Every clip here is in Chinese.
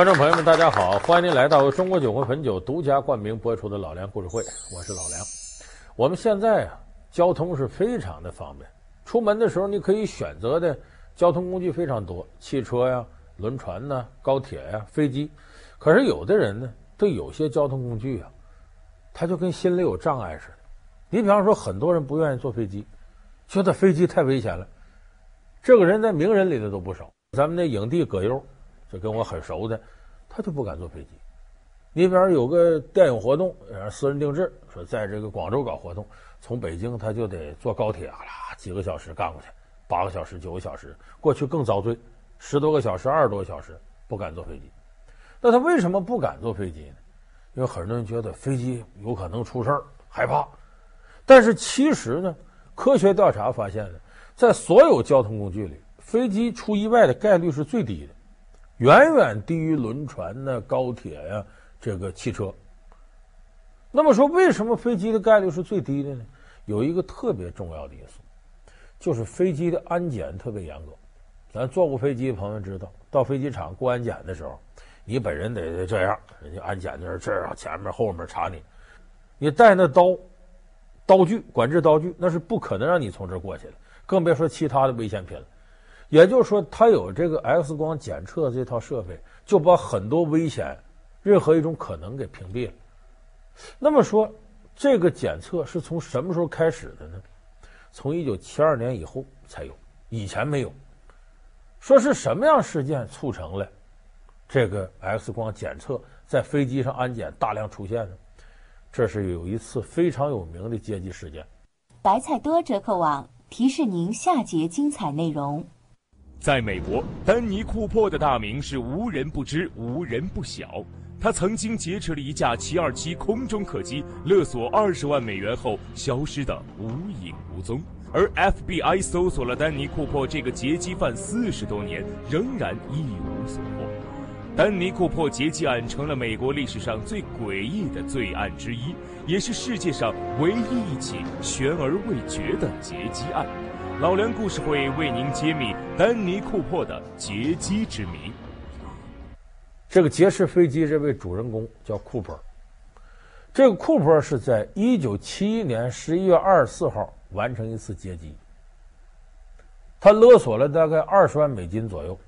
观众朋友们，大家好，欢迎您来到由中国酒魂汾酒独家冠名播出的《老梁故事会》，我是老梁。我们现在啊，交通是非常的方便，出门的时候你可以选择的交通工具非常多，汽车呀、轮船呐、高铁呀、飞机。可是有的人呢，对有些交通工具啊，他就跟心里有障碍似的。你比方说，很多人不愿意坐飞机，觉得飞机太危险了。这个人在名人里头都不少，咱们那影帝葛优。就跟我很熟的，他就不敢坐飞机。你比方有个电影活动，私人定制，说在这个广州搞活动，从北京他就得坐高铁啊，几个小时干过去，八个小时、九个小时，过去更遭罪，十多个小时、二十多个小时不敢坐飞机。那他为什么不敢坐飞机呢？因为很多人觉得飞机有可能出事儿，害怕。但是其实呢，科学调查发现呢，在所有交通工具里，飞机出意外的概率是最低的。远远低于轮船呢、高铁呀、这个汽车。那么说，为什么飞机的概率是最低的呢？有一个特别重要的因素，就是飞机的安检特别严格。咱坐过飞机的朋友知道，到飞机场过安检的时候，你本人得这样，人家安检的人这样前面后面查你，你带那刀、刀具、管制刀具，那是不可能让你从这儿过去的，更别说其他的危险品了。也就是说，它有这个 X 光检测这套设备，就把很多危险、任何一种可能给屏蔽了。那么说，这个检测是从什么时候开始的呢？从一九七二年以后才有，以前没有。说是什么样事件促成了这个 X 光检测在飞机上安检大量出现呢？这是有一次非常有名的劫机事件。白菜多折扣网提示您下节精彩内容。在美国，丹尼·库珀的大名是无人不知、无人不晓。他曾经劫持了一架七二七空中客机，勒索二十万美元后消失得无影无踪。而 FBI 搜索了丹尼·库珀这个劫机犯四十多年，仍然一无所获。丹尼·库珀劫机案成了美国历史上最诡异的罪案之一，也是世界上唯一一起悬而未决的劫机案。老梁故事会为您揭秘丹尼库珀的劫机之谜。这个劫持飞机这位主人公叫库珀，这个库珀是在一九七一年十一月二十四号完成一次劫机，他勒索了大概二十万美金左右，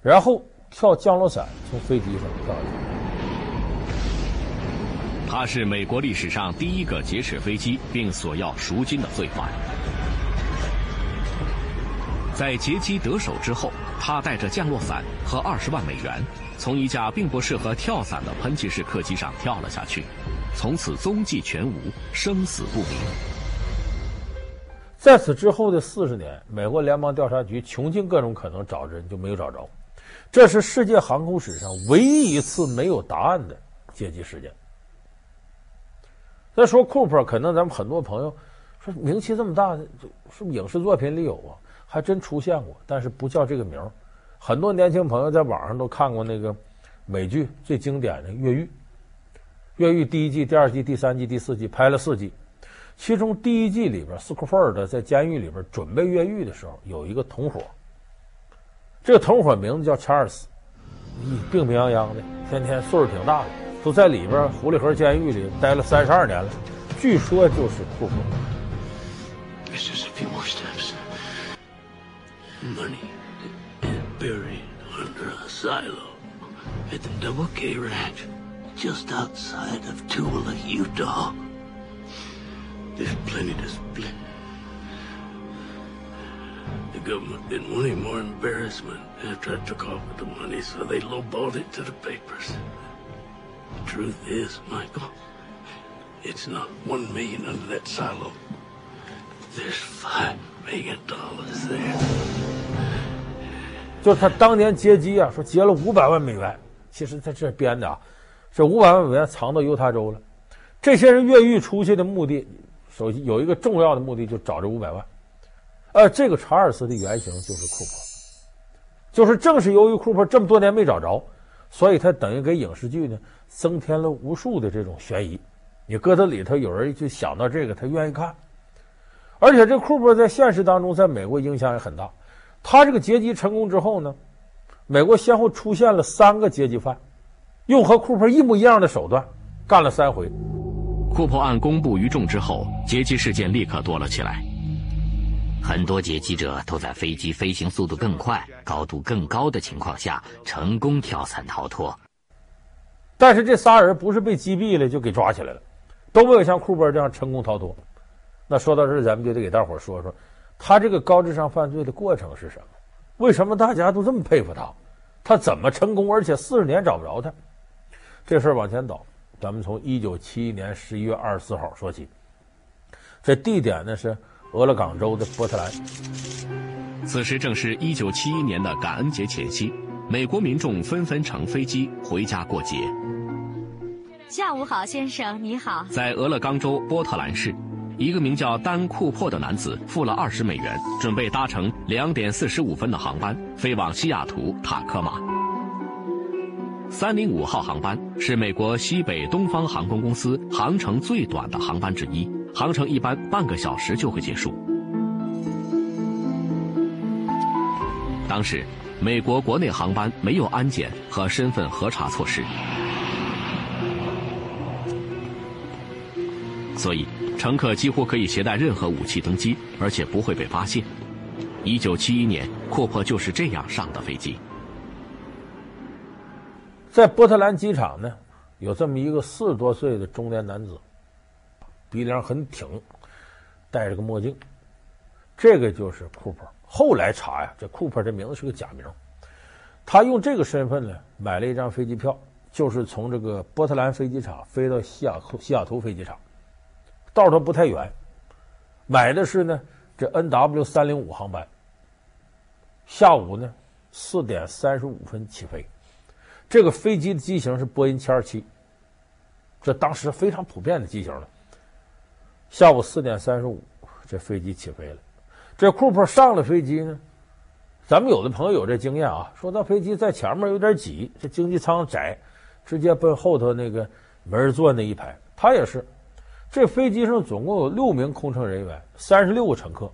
然后跳降落伞从飞机上跳下去。他是美国历史上第一个劫持飞机并索要赎金的罪犯。在劫机得手之后，他带着降落伞和二十万美元，从一架并不适合跳伞的喷气式客机上跳了下去，从此踪迹全无，生死不明。在此之后的四十年，美国联邦调查局穷尽各种可能找人，就没有找着。这是世界航空史上唯一一次没有答案的劫机事件。再说库珀，可能咱们很多朋友说名气这么大，是不是影视作品里有啊？还真出现过，但是不叫这个名儿。很多年轻朋友在网上都看过那个美剧最经典的《越狱》。《越狱》第一季、第二季、第三季、第四季拍了四季，其中第一季里边，斯库菲尔德在监狱里边准备越狱的时候，有一个同伙。这个同伙名字叫查尔斯，病病殃殃的，天天岁数挺大的，都在里边狐狸河监狱里待了三十二年了。据说就是库珀。Money buried under a silo at the Double K Ranch, just outside of Tooele, Utah. There's plenty to split. The government didn't want any more embarrassment after I took off with the money, so they lowballed it to the papers. The truth is, Michael, it's not one million under that silo. There's five million dollars there. 就是他当年劫机啊，说劫了五百万美元，其实在这编的啊，这五百万美元藏到犹他州了。这些人越狱出去的目的，首先有一个重要的目的，就找这五百万。呃，这个查尔斯的原型就是库珀，就是正是由于库珀这么多年没找着，所以他等于给影视剧呢增添了无数的这种悬疑。你搁在里头，有人就想到这个，他愿意看。而且这库珀在现实当中，在美国影响也很大。他这个劫机成功之后呢，美国先后出现了三个劫机犯，用和库珀一模一样的手段干了三回。库珀案公布于众之后，劫机事件立刻多了起来。很多劫机者都在飞机飞行速度更快、高度更高的情况下成功跳伞逃脱。但是这仨人不是被击毙了就给抓起来了，都没有像库珀这样成功逃脱。那说到这儿，咱们就得给大伙说说，他这个高智商犯罪的过程是什么？为什么大家都这么佩服他？他怎么成功，而且四十年找不着他？这事儿往前倒，咱们从一九七一年十一月二十四号说起。这地点呢是俄勒冈州的波特兰。此时正是一九七一年的感恩节前夕，美国民众纷纷乘飞机回家过节。下午好，先生，你好。在俄勒冈州波特兰市。一个名叫丹·库珀的男子付了二十美元，准备搭乘两点四十五分的航班飞往西雅图塔科马。三零五号航班是美国西北东方航空公司航程最短的航班之一，航程一般半个小时就会结束。当时，美国国内航班没有安检和身份核查措施，所以。乘客几乎可以携带任何武器登机，而且不会被发现。一九七一年，库珀就是这样上的飞机。在波特兰机场呢，有这么一个四十多岁的中年男子，鼻梁很挺，戴着个墨镜。这个就是库珀。后来查呀，这库珀这名字是个假名。他用这个身份呢，买了一张飞机票，就是从这个波特兰飞机场飞到西雅图西雅图飞机场。道它不太远，买的是呢这 N W 三零五航班，下午呢四点三十五分起飞，这个飞机的机型是波音七二七，这当时非常普遍的机型了。下午四点三十五，这飞机起飞了，这库珀上了飞机呢，咱们有的朋友有这经验啊，说到飞机在前面有点挤，这经济舱窄，直接奔后头那个没人坐那一排，他也是。这飞机上总共有六名空乘人员，三十六个乘客。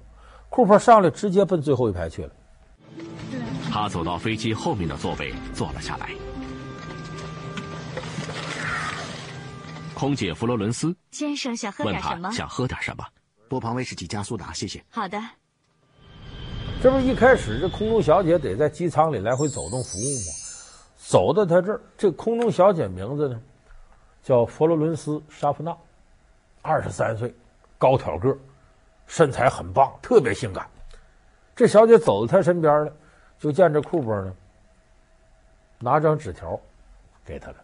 库珀上来直接奔最后一排去了。他走到飞机后面的座位坐了下来。空姐弗罗伦斯先生想喝点什么？想喝点什么？波旁威士忌加苏打，谢谢。好的。这不是一开始这空中小姐得在机舱里来回走动服务吗？走到他这儿，这空中小姐名字呢，叫佛罗伦斯·沙夫纳。二十三岁，高挑个，身材很棒，特别性感。这小姐走到他身边了，就见着库珀呢，拿张纸条给他了。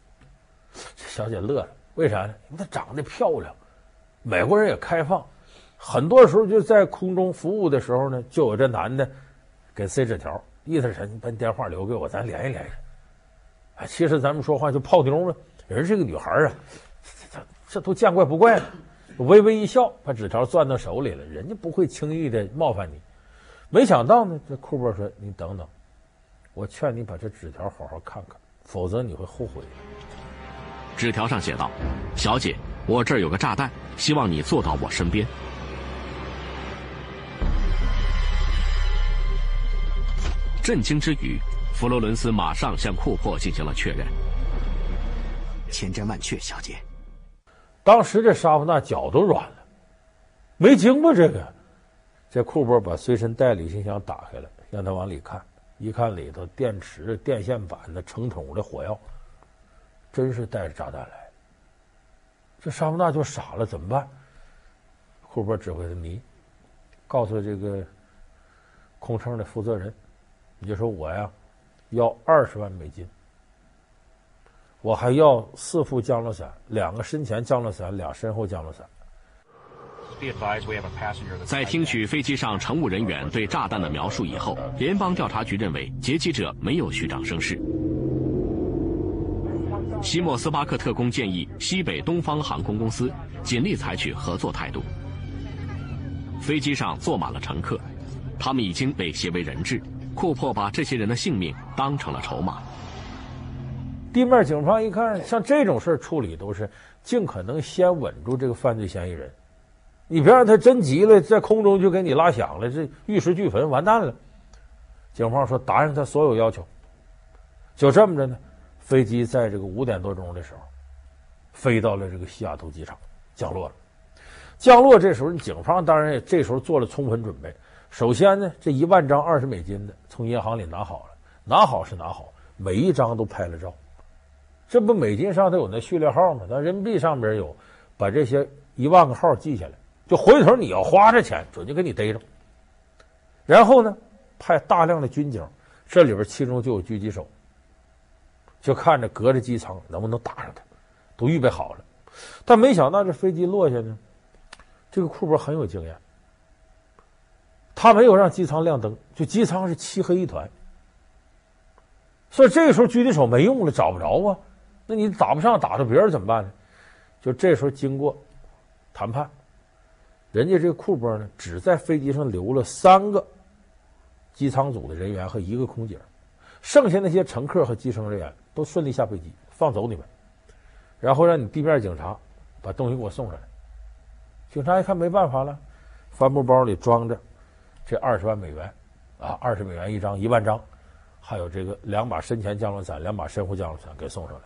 这小姐乐了，为啥呢？因为她长得漂亮。美国人也开放，很多时候就在空中服务的时候呢，就有这男的给塞纸条，意思是你把电话留给我，咱联系联系。啊，其实咱们说话就泡妞嘛，人这个女孩啊，这这都见怪不怪了。微微一笑，把纸条攥到手里了。人家不会轻易的冒犯你。没想到呢，这库珀说：“你等等，我劝你把这纸条好好看看，否则你会后悔。”纸条上写道：“小姐，我这儿有个炸弹，希望你坐到我身边。”震惊之余，弗罗伦斯马上向库珀进行了确认：“千真万确，小姐。”当时这沙夫纳脚都软了，没经过这个，这库珀把随身带旅行箱打开了，让他往里看，一看里头电池、电线板的成桶的火药，真是带着炸弹来。这沙夫纳就傻了，怎么办？库珀指挥他：“你告诉这个空乘的负责人，你就说我呀，要二十万美金。”我还要四副降落伞，两个身前降落伞，俩身后降落伞。在听取飞机上乘务人员对炸弹的描述以后，联邦调查局认为劫机者没有虚张声势。西莫斯巴克特工建议西北东方航空公司尽力采取合作态度。飞机上坐满了乘客，他们已经被挟为人质。库珀把这些人的性命当成了筹码。地面警方一看，像这种事处理都是尽可能先稳住这个犯罪嫌疑人，你别让他真急了，在空中就给你拉响了，这玉石俱焚，完蛋了。警方说答应他所有要求，就这么着呢，飞机在这个五点多钟的时候，飞到了这个西雅图机场，降落了。降落这时候，警方当然也这时候做了充分准备。首先呢，这一万张二十美金的从银行里拿好了，拿好是拿好，每一张都拍了照。这不美金上头有那序列号吗？咱人民币上边有，把这些一万个号记下来，就回头你要花这钱，准就给你逮着。然后呢，派大量的军警，这里边其中就有狙击手，就看着隔着机舱能不能打上他，都预备好了。但没想到这飞机落下呢。这个库珀很有经验，他没有让机舱亮灯，就机舱是漆黑一团。所以这个时候狙击手没用了，找不着啊。那你打不上，打到别人怎么办呢？就这时候经过谈判，人家这个库珀呢，只在飞机上留了三个机舱组的人员和一个空姐，剩下那些乘客和机舱人员都顺利下飞机，放走你们，然后让你地面警察把东西给我送上来。警察一看没办法了，帆布包里装着这二十万美元，啊，二十美元一张，一万张，还有这个两把深潜降落伞，两把深湖降落伞给送上来。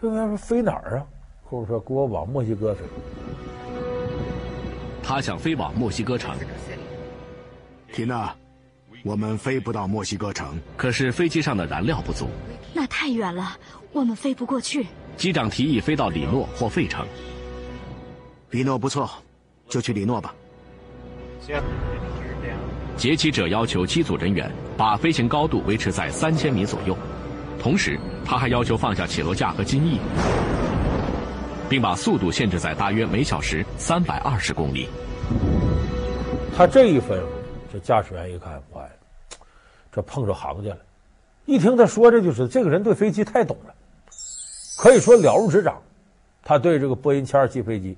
飞行员说：“飞哪儿啊？”库珀说：“给我往墨西哥飞。”他想飞往墨西哥城。缇娜，我们飞不到墨西哥城。可是飞机上的燃料不足，那太远了，我们飞不过去。机长提议飞到里诺或费城。里诺不错，就去里诺吧。行劫机者要求机组人员把飞行高度维持在三千米左右，同时他还要求放下起落架和襟翼，并把速度限制在大约每小时三百二十公里。他这一吩咐，这驾驶员一看，坏了，这碰着行家了。一听他说这就是这个人对飞机太懂了，可以说了如指掌。他对这个波音七二七飞机。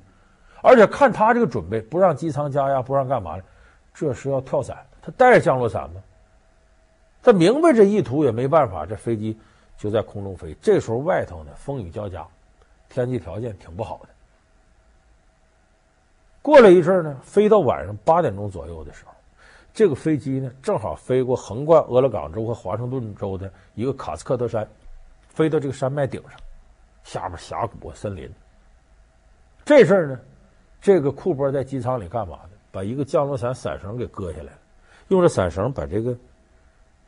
而且看他这个准备，不让机舱加压，不让干嘛呢？这是要跳伞，他带着降落伞吗？他明白这意图也没办法，这飞机就在空中飞。这时候外头呢，风雨交加，天气条件挺不好的。过了一阵呢，飞到晚上八点钟左右的时候，这个飞机呢正好飞过横贯俄勒冈州和华盛顿州的一个卡斯克特山，飞到这个山脉顶上，下边峡谷森林。这事儿呢。这个库珀在机舱里干嘛呢？把一个降落伞伞绳给割下来了，用这伞绳把这个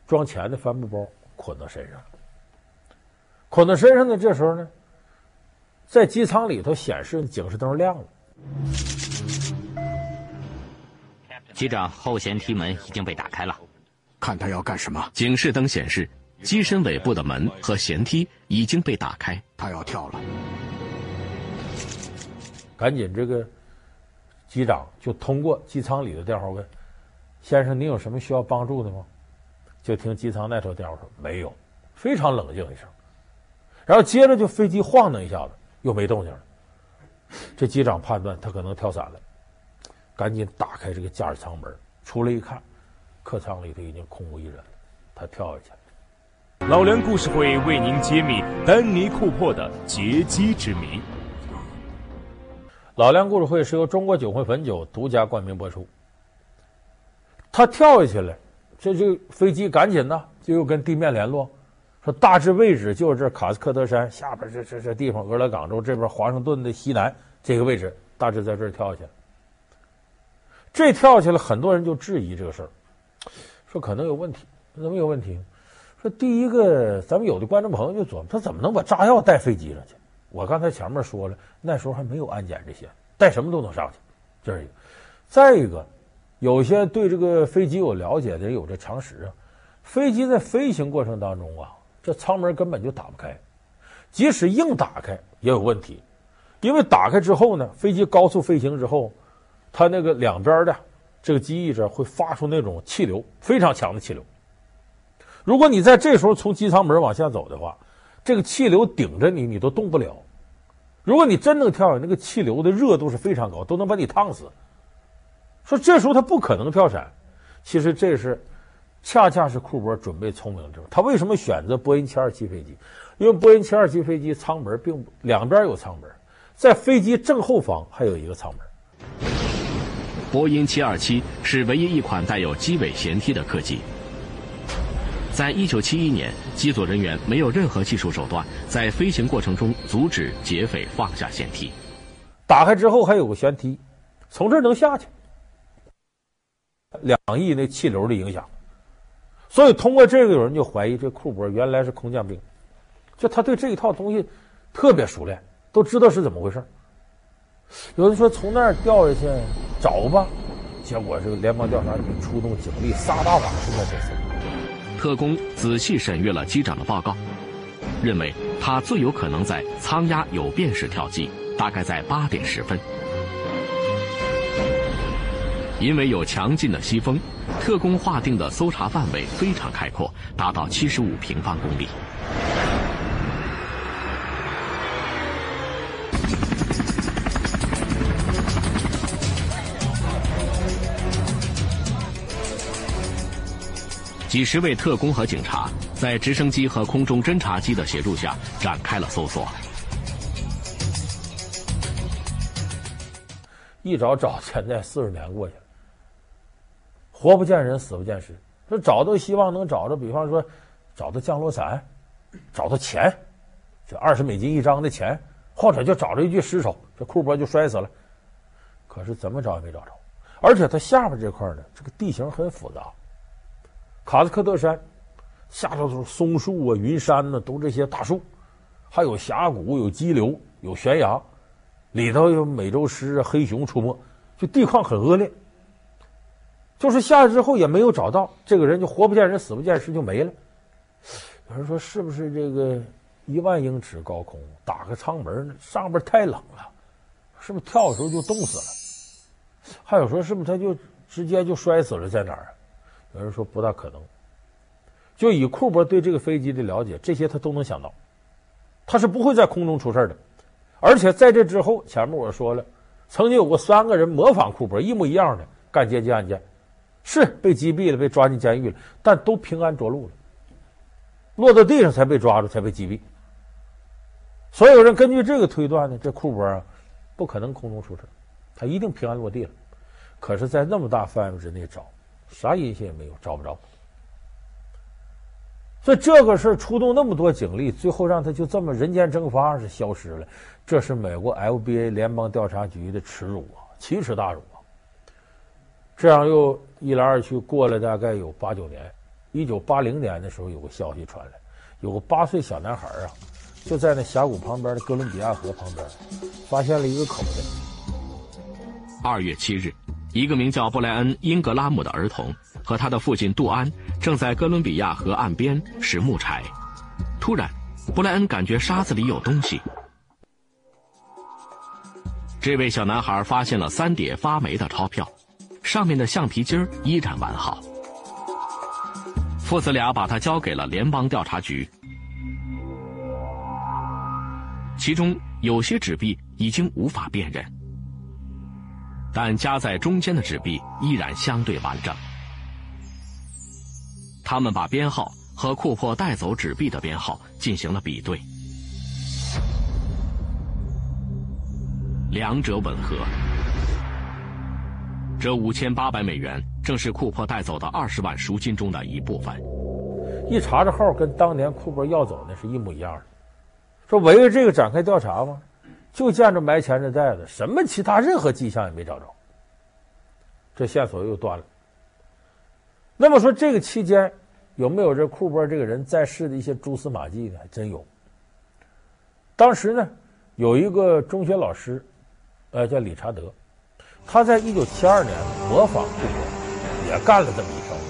装钱的帆布包捆到身上。捆到身上呢，这时候呢，在机舱里头显示警示灯亮了。机长，后舷梯门已经被打开了。看他要干什么？警示灯显示，机身尾部的门和舷梯已经被打开。他要跳了。赶紧这个。机长就通过机舱里的电话问：“先生，您有什么需要帮助的吗？”就听机舱那头电话说：“没有。”非常冷静一声，然后接着就飞机晃荡一下子，又没动静了。这机长判断他可能跳伞了，赶紧打开这个驾驶舱门，出来一看，客舱里头已经空无一人了。他跳下去了。老梁故事会为您揭秘丹尼库珀的劫机之谜。老梁故事会是由中国酒会汾酒独家冠名播出。他跳下去了，这就飞机赶紧呢，就又跟地面联络，说大致位置就是这卡斯科德山下边这这这地方，俄勒冈州这边华盛顿的西南这个位置，大致在这儿跳下去。这跳下去了，很多人就质疑这个事儿，说可能有问题。怎么有问题？说第一个，咱们有的观众朋友就琢磨，他怎么能把炸药带飞机上去？我刚才前面说了，那时候还没有安检这些，带什么都能上去，这是一个。再一个，有些对这个飞机有了解的有这常识啊，飞机在飞行过程当中啊，这舱门根本就打不开，即使硬打开也有问题，因为打开之后呢，飞机高速飞行之后，它那个两边的这个机翼这会发出那种气流，非常强的气流。如果你在这时候从机舱门往下走的话，这个气流顶着你，你都动不了。如果你真能跳下，那个气流的热度是非常高，都能把你烫死。说这时候他不可能跳伞，其实这是恰恰是库珀准备聪明之后，他为什么选择波音七二七飞机？因为波音七二七飞机舱门并不两边有舱门，在飞机正后方还有一个舱门。波音七二七是唯一一款带有机尾舷梯的客机。在一九七一年，机组人员没有任何技术手段，在飞行过程中阻止劫匪放下舷梯。打开之后还有个舷梯，从这儿能下去。两翼那气流的影响，所以通过这个，有人就怀疑这库珀原来是空降兵，就他对这一套东西特别熟练，都知道是怎么回事。有人说从那儿掉下去找吧，结果这个联邦调查局出动警力撒大网式的这次。特工仔细审阅了机长的报告，认为他最有可能在舱压有变时跳机，大概在八点十分。因为有强劲的西风，特工划定的搜查范围非常开阔，达到七十五平方公里。几十位特工和警察在直升机和空中侦察机的协助下展开了搜索。一找找，现在四十年过去了。活不见人，死不见尸。说找到希望能找着，比方说找到降落伞，找到钱，这二十美金一张的钱，或者就找着一具尸首，这库珀就摔死了。可是怎么找也没找着，而且它下边这块呢，这个地形很复杂。卡斯克特山下头都是松树啊、云杉呢，都这些大树，还有峡谷、有激流、有悬崖，里头有美洲狮啊、黑熊出没，就地况很恶劣。就是下去之后也没有找到这个人，就活不见人，死不见尸，就没了。有人说是不是这个一万英尺高空打开舱门，上边太冷了，是不是跳的时候就冻死了？还有说是不是他就直接就摔死了在哪儿？有人说不大可能。就以库珀对这个飞机的了解，这些他都能想到，他是不会在空中出事的。而且在这之后，前面我说了，曾经有过三个人模仿库珀一模一样的干劫机案件。是被击毙了，被抓进监狱了，但都平安着陆了。落到地上才被抓住，才被击毙。所有人根据这个推断呢，这库珀啊，不可能空中出事，他一定平安落地了。可是，在那么大范围之内找，啥音信也没有，找不着。所以这个事出动那么多警力，最后让他就这么人间蒸发是消失了，这是美国 LBA 联邦调查局的耻辱啊，奇耻大辱啊。这样又一来二去过了大概有八九年，一九八零年的时候有个消息传来，有个八岁小男孩啊，就在那峡谷旁边的哥伦比亚河旁边，发现了一个口袋。二月七日，一个名叫布莱恩·英格拉姆的儿童和他的父亲杜安正在哥伦比亚河岸边拾木柴，突然，布莱恩感觉沙子里有东西。这位小男孩发现了三叠发霉的钞票。上面的橡皮筋儿依然完好。父子俩把它交给了联邦调查局。其中有些纸币已经无法辨认，但夹在中间的纸币依然相对完整。他们把编号和库珀带走纸币的编号进行了比对，两者吻合。这五千八百美元正是库珀带走的二十万赎金中的一部分。一查这号，跟当年库珀要走的是一模一样的。说围着这个展开调查吗？就见着埋钱的袋子，什么其他任何迹象也没找着。这线索又断了。那么说这个期间有没有这库珀这个人在世的一些蛛丝马迹呢？还真有。当时呢，有一个中学老师，呃，叫理查德。他在一九七二年模仿库珀，也干了这么一条路。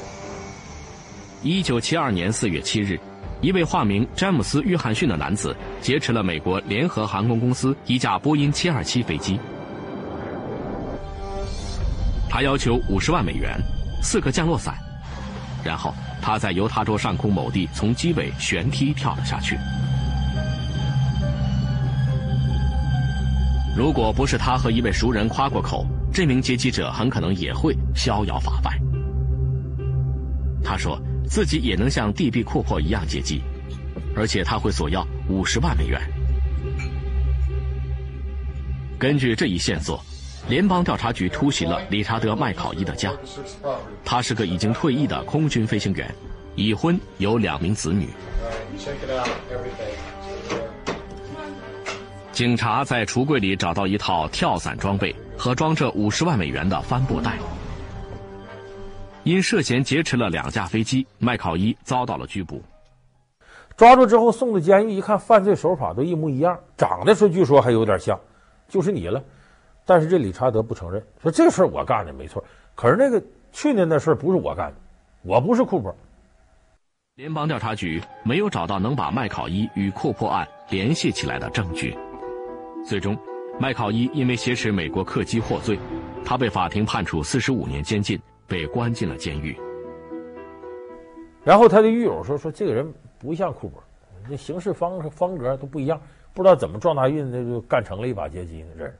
一九七二年四月七日，一位化名詹姆斯·约翰逊的男子劫持了美国联合航空公司一架波音七二七飞机。他要求五十万美元，四个降落伞，然后他在犹他州上空某地从机尾悬梯跳了下去。如果不是他和一位熟人夸过口。这名劫机者很可能也会逍遥法外。他说自己也能像蒂比库珀一样劫机，而且他会索要五十万美元。根据这一线索，联邦调查局突袭了理查德·麦考伊的家。他是个已经退役的空军飞行员，已婚，有两名子女。警察在橱柜里找到一套跳伞装备和装着五十万美元的帆布袋。因涉嫌劫持了两架飞机，麦考伊遭到了拘捕。抓住之后送到监狱，一看犯罪手法都一模一样，长得说据说还有点像，就是你了。但是这理查德不承认，说这事儿我干的没错。可是那个去年的事儿不是我干的，我不是库珀。联邦调查局没有找到能把麦考伊与库珀案联系起来的证据。最终，麦考伊因为挟持美国客机获罪，他被法庭判处四十五年监禁，被关进了监狱。然后他的狱友说：“说这个人不像库珀，这行事方风格都不一样，不知道怎么撞大运，那就干成了一把劫机呢。”这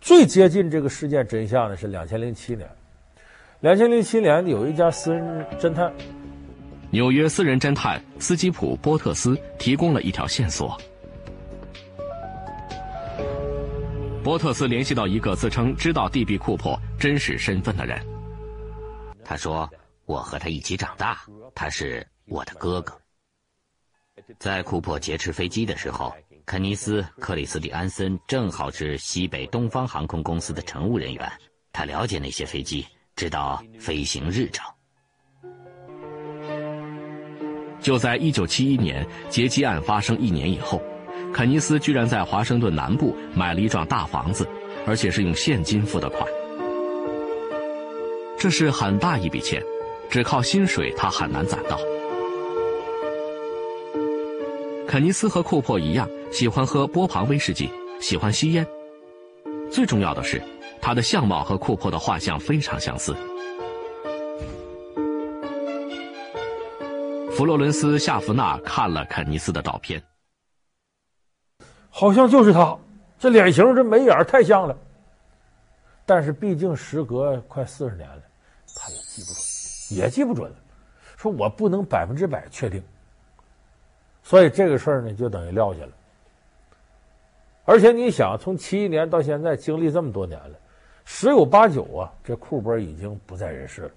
最接近这个事件真相的是两千零七年。两千零七年有一家私人侦探，纽约私人侦探斯基普·波特斯提供了一条线索。波特斯联系到一个自称知道蒂比库珀真实身份的人。他说：“我和他一起长大，他是我的哥哥。在库珀劫持飞机的时候，肯尼斯·克里斯蒂安森正好是西北东方航空公司的乘务人员，他了解那些飞机，知道飞行日程。”就在一九七一年劫机案发生一年以后。肯尼斯居然在华盛顿南部买了一幢大房子，而且是用现金付的款。这是很大一笔钱，只靠薪水他很难攒到。肯尼斯和库珀一样，喜欢喝波旁威士忌，喜欢吸烟。最重要的是，他的相貌和库珀的画像非常相似。弗洛伦斯·夏弗纳看了肯尼斯的照片。好像就是他，这脸型这眉眼太像了。但是毕竟时隔快四十年了，他也记不准，也记不准了。说我不能百分之百确定，所以这个事儿呢就等于撂下了。而且你想，从七一年到现在，经历这么多年了，十有八九啊，这库珀已经不在人世了。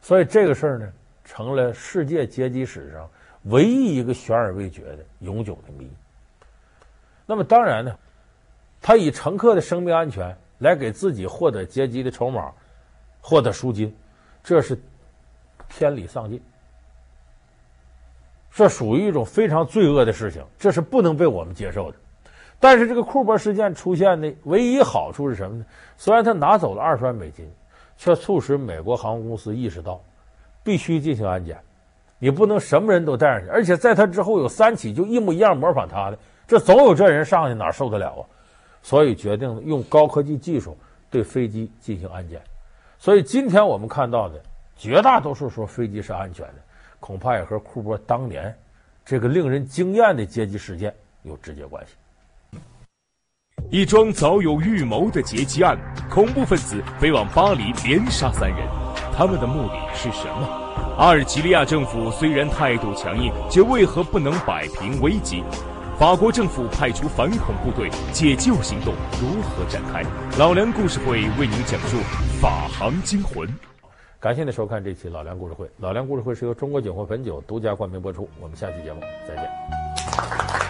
所以这个事儿呢，成了世界劫机史上唯一一个悬而未决的永久的谜。那么当然呢，他以乘客的生命安全来给自己获得劫机的筹码，获得赎金，这是天理丧尽，这属于一种非常罪恶的事情，这是不能被我们接受的。但是这个库珀事件出现的唯一好处是什么呢？虽然他拿走了二十万美金，却促使美国航空公司意识到必须进行安检，你不能什么人都带上去，而且在他之后有三起就一模一样模仿他的。这总有这人上去哪受得了啊？所以决定用高科技技术对飞机进行安检。所以今天我们看到的绝大多数说飞机是安全的，恐怕也和库珀当年这个令人惊艳的劫机事件有直接关系。一桩早有预谋的劫机案，恐怖分子飞往巴黎连杀三人，他们的目的是什么？阿尔及利亚政府虽然态度强硬，却为何不能摆平危机？法国政府派出反恐部队，解救行动如何展开？老梁故事会为您讲述《法航惊魂》。感谢您收看这期老梁故事会。老梁故事会是由中国酒魂汾酒独家冠名播出。我们下期节目再见。